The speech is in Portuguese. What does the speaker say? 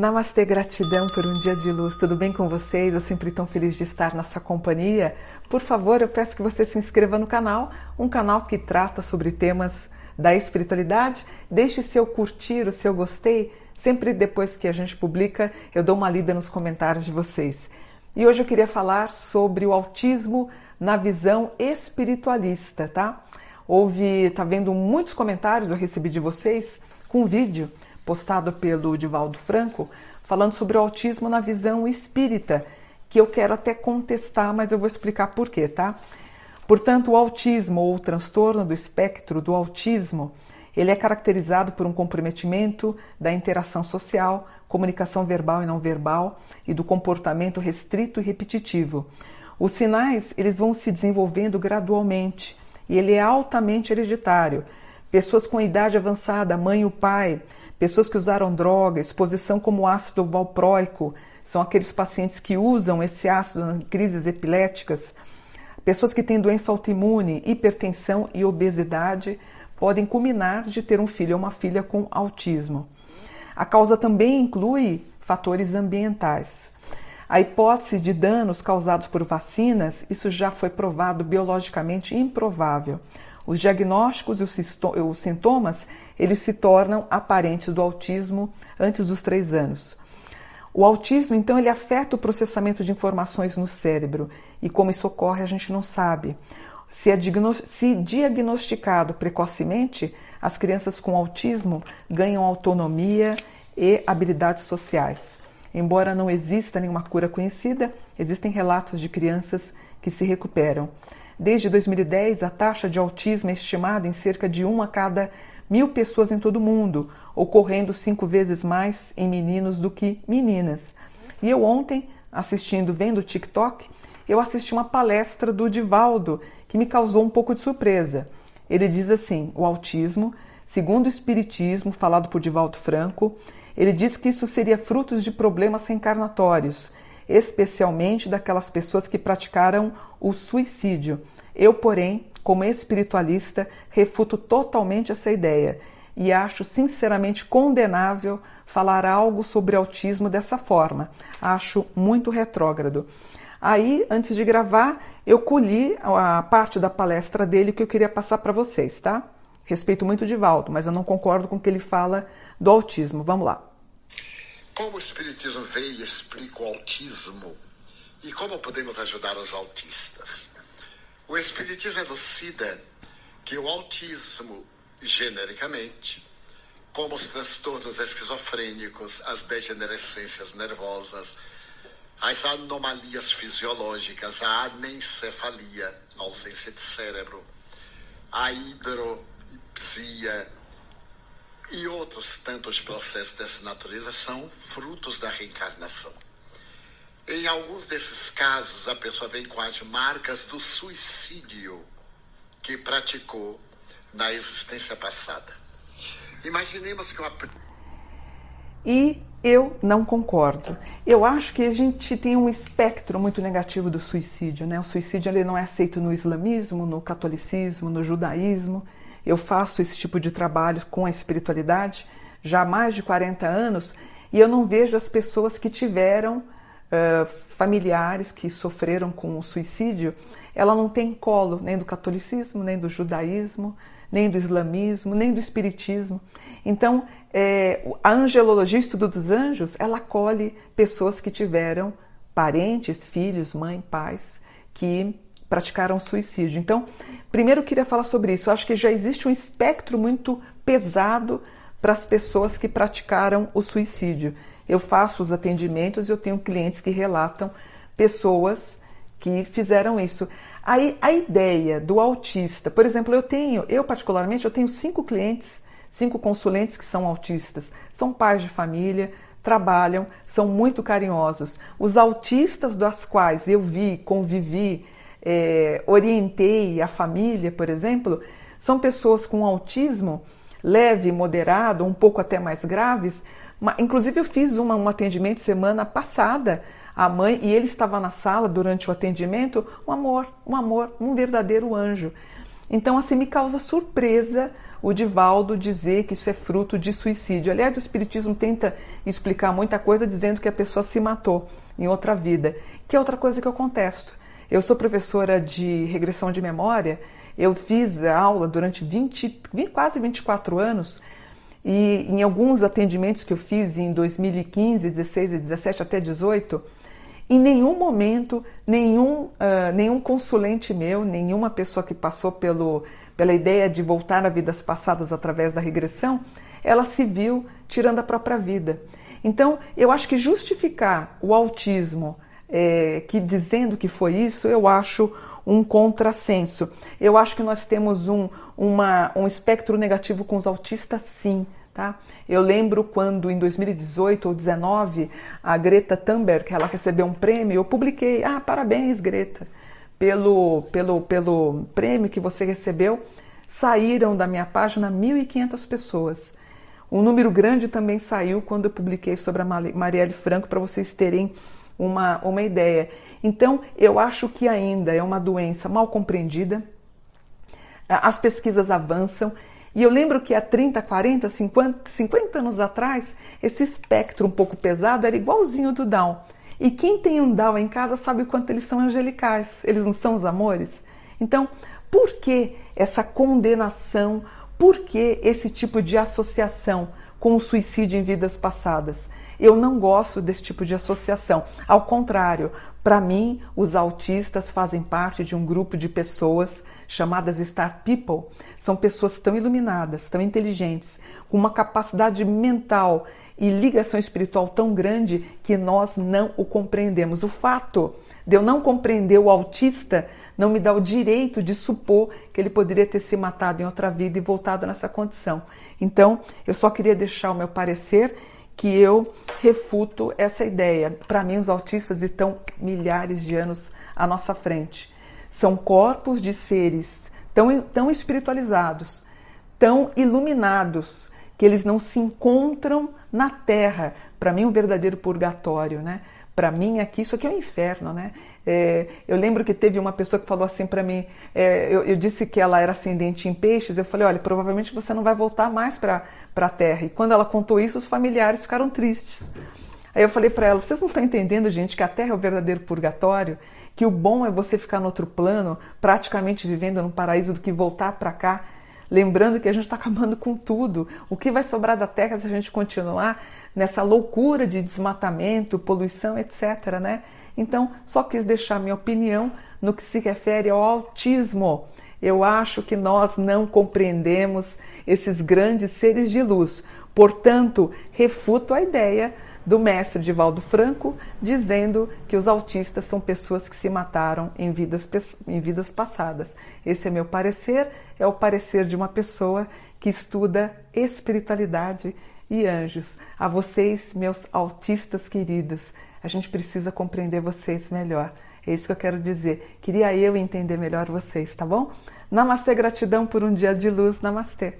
Namastê, gratidão por um dia de luz. Tudo bem com vocês? Eu sempre tão feliz de estar na sua companhia. Por favor, eu peço que você se inscreva no canal, um canal que trata sobre temas da espiritualidade. Deixe seu curtir, o seu gostei. Sempre depois que a gente publica, eu dou uma lida nos comentários de vocês. E hoje eu queria falar sobre o autismo na visão espiritualista, tá? Houve, tá vendo muitos comentários eu recebi de vocês com vídeo postado pelo Divaldo Franco, falando sobre o autismo na visão espírita, que eu quero até contestar, mas eu vou explicar por quê, tá? Portanto, o autismo ou o transtorno do espectro do autismo, ele é caracterizado por um comprometimento da interação social, comunicação verbal e não verbal e do comportamento restrito e repetitivo. Os sinais, eles vão se desenvolvendo gradualmente e ele é altamente hereditário. Pessoas com idade avançada, mãe e o pai, pessoas que usaram droga, exposição como ácido valproico, são aqueles pacientes que usam esse ácido nas crises epiléticas, pessoas que têm doença autoimune, hipertensão e obesidade podem culminar de ter um filho ou uma filha com autismo. A causa também inclui fatores ambientais. A hipótese de danos causados por vacinas, isso já foi provado biologicamente improvável. Os diagnósticos e os sintomas eles se tornam aparentes do autismo antes dos três anos. O autismo, então, ele afeta o processamento de informações no cérebro e como isso ocorre a gente não sabe. Se, é se diagnosticado precocemente, as crianças com autismo ganham autonomia e habilidades sociais. Embora não exista nenhuma cura conhecida, existem relatos de crianças que se recuperam. Desde 2010, a taxa de autismo é estimada em cerca de 1 a cada mil pessoas em todo o mundo, ocorrendo cinco vezes mais em meninos do que meninas. E eu ontem, assistindo, vendo o TikTok, eu assisti uma palestra do Divaldo que me causou um pouco de surpresa. Ele diz assim: o autismo, segundo o Espiritismo, falado por Divaldo Franco, ele diz que isso seria fruto de problemas reencarnatórios especialmente daquelas pessoas que praticaram o suicídio. Eu, porém, como espiritualista, refuto totalmente essa ideia e acho sinceramente condenável falar algo sobre autismo dessa forma. Acho muito retrógrado. Aí, antes de gravar, eu colhi a parte da palestra dele que eu queria passar para vocês, tá? Respeito muito o Divaldo, mas eu não concordo com o que ele fala do autismo. Vamos lá. Como o Espiritismo vê e explica o autismo e como podemos ajudar os autistas? O Espiritismo elucida que o autismo, genericamente, como os transtornos esquizofrênicos, as degenerescências nervosas, as anomalias fisiológicas, a anencefalia, a ausência de cérebro, a hidropsia, e outros tantos processos dessa natureza são frutos da reencarnação. Em alguns desses casos, a pessoa vem com as marcas do suicídio que praticou na existência passada. Imaginemos que uma. E eu não concordo. Eu acho que a gente tem um espectro muito negativo do suicídio. Né? O suicídio ele não é aceito no islamismo, no catolicismo, no judaísmo. Eu faço esse tipo de trabalho com a espiritualidade já há mais de 40 anos e eu não vejo as pessoas que tiveram uh, familiares que sofreram com o suicídio, ela não tem colo nem do catolicismo, nem do judaísmo, nem do islamismo, nem do espiritismo. Então, é, a angelologia, estudo dos anjos, ela acolhe pessoas que tiveram parentes, filhos, mãe, pais, que praticaram suicídio. Então, primeiro eu queria falar sobre isso. Eu acho que já existe um espectro muito pesado para as pessoas que praticaram o suicídio. Eu faço os atendimentos e eu tenho clientes que relatam pessoas que fizeram isso. Aí a ideia do autista, por exemplo, eu tenho, eu particularmente, eu tenho cinco clientes, cinco consulentes que são autistas, são pais de família, trabalham, são muito carinhosos. Os autistas das quais eu vi, convivi, é, orientei a família, por exemplo, são pessoas com autismo leve, moderado, um pouco até mais graves. Inclusive, eu fiz uma, um atendimento semana passada a mãe e ele estava na sala durante o atendimento, um amor, um amor, um verdadeiro anjo. Então, assim, me causa surpresa o Divaldo dizer que isso é fruto de suicídio. Aliás, o Espiritismo tenta explicar muita coisa dizendo que a pessoa se matou em outra vida, que é outra coisa que eu contesto. Eu sou professora de regressão de memória, eu fiz aula durante 20, quase 24 anos e em alguns atendimentos que eu fiz em 2015, 16 e 17 até 18, em nenhum momento, nenhum, uh, nenhum consulente meu, nenhuma pessoa que passou pelo, pela ideia de voltar a vidas passadas através da regressão, ela se viu tirando a própria vida. Então, eu acho que justificar o autismo, é, que dizendo que foi isso, eu acho um contrassenso. Eu acho que nós temos um, uma, um espectro negativo com os autistas, sim. Tá? Eu lembro quando em 2018 ou 2019 a Greta Thunberg ela recebeu um prêmio, eu publiquei, ah, parabéns Greta, pelo, pelo, pelo prêmio que você recebeu. Saíram da minha página 1.500 pessoas. Um número grande também saiu quando eu publiquei sobre a Marielle Franco, para vocês terem uma, uma ideia. Então, eu acho que ainda é uma doença mal compreendida. As pesquisas avançam e eu lembro que há 30, 40, 50, 50 anos atrás, esse espectro um pouco pesado era igualzinho do Down. E quem tem um Down em casa sabe o quanto eles são angelicais. Eles não são os amores? Então, por que essa condenação? Por que esse tipo de associação com o suicídio em vidas passadas? Eu não gosto desse tipo de associação. Ao contrário, para mim, os autistas fazem parte de um grupo de pessoas chamadas Star People, são pessoas tão iluminadas, tão inteligentes, com uma capacidade mental e ligação espiritual tão grande que nós não o compreendemos. O fato de eu não compreender o autista não me dá o direito de supor que ele poderia ter se matado em outra vida e voltado nessa condição. Então, eu só queria deixar o meu parecer que eu refuto essa ideia. Para mim, os autistas estão milhares de anos à nossa frente. São corpos de seres tão, tão espiritualizados, tão iluminados, que eles não se encontram na Terra. Para mim, um verdadeiro purgatório, né? Para mim, aqui, isso aqui é um inferno, né? É, eu lembro que teve uma pessoa que falou assim para mim, é, eu, eu, disse que ela era ascendente em peixes, eu falei, olha, provavelmente você não vai voltar mais para a Terra. E quando ela contou isso, os familiares ficaram tristes. Aí eu falei para ela, vocês não estão entendendo, gente, que a Terra é o verdadeiro purgatório? que o bom é você ficar no outro plano, praticamente vivendo no paraíso, do que voltar para cá, lembrando que a gente está acabando com tudo. O que vai sobrar da Terra se a gente continuar nessa loucura de desmatamento, poluição, etc. Né? Então, só quis deixar minha opinião no que se refere ao autismo. Eu acho que nós não compreendemos esses grandes seres de luz. Portanto, refuto a ideia do mestre Divaldo Franco, dizendo que os autistas são pessoas que se mataram em vidas, em vidas passadas. Esse é meu parecer, é o parecer de uma pessoa que estuda espiritualidade e anjos. A vocês, meus autistas queridos, a gente precisa compreender vocês melhor. É isso que eu quero dizer. Queria eu entender melhor vocês, tá bom? Namastê, gratidão por um dia de luz. Namastê.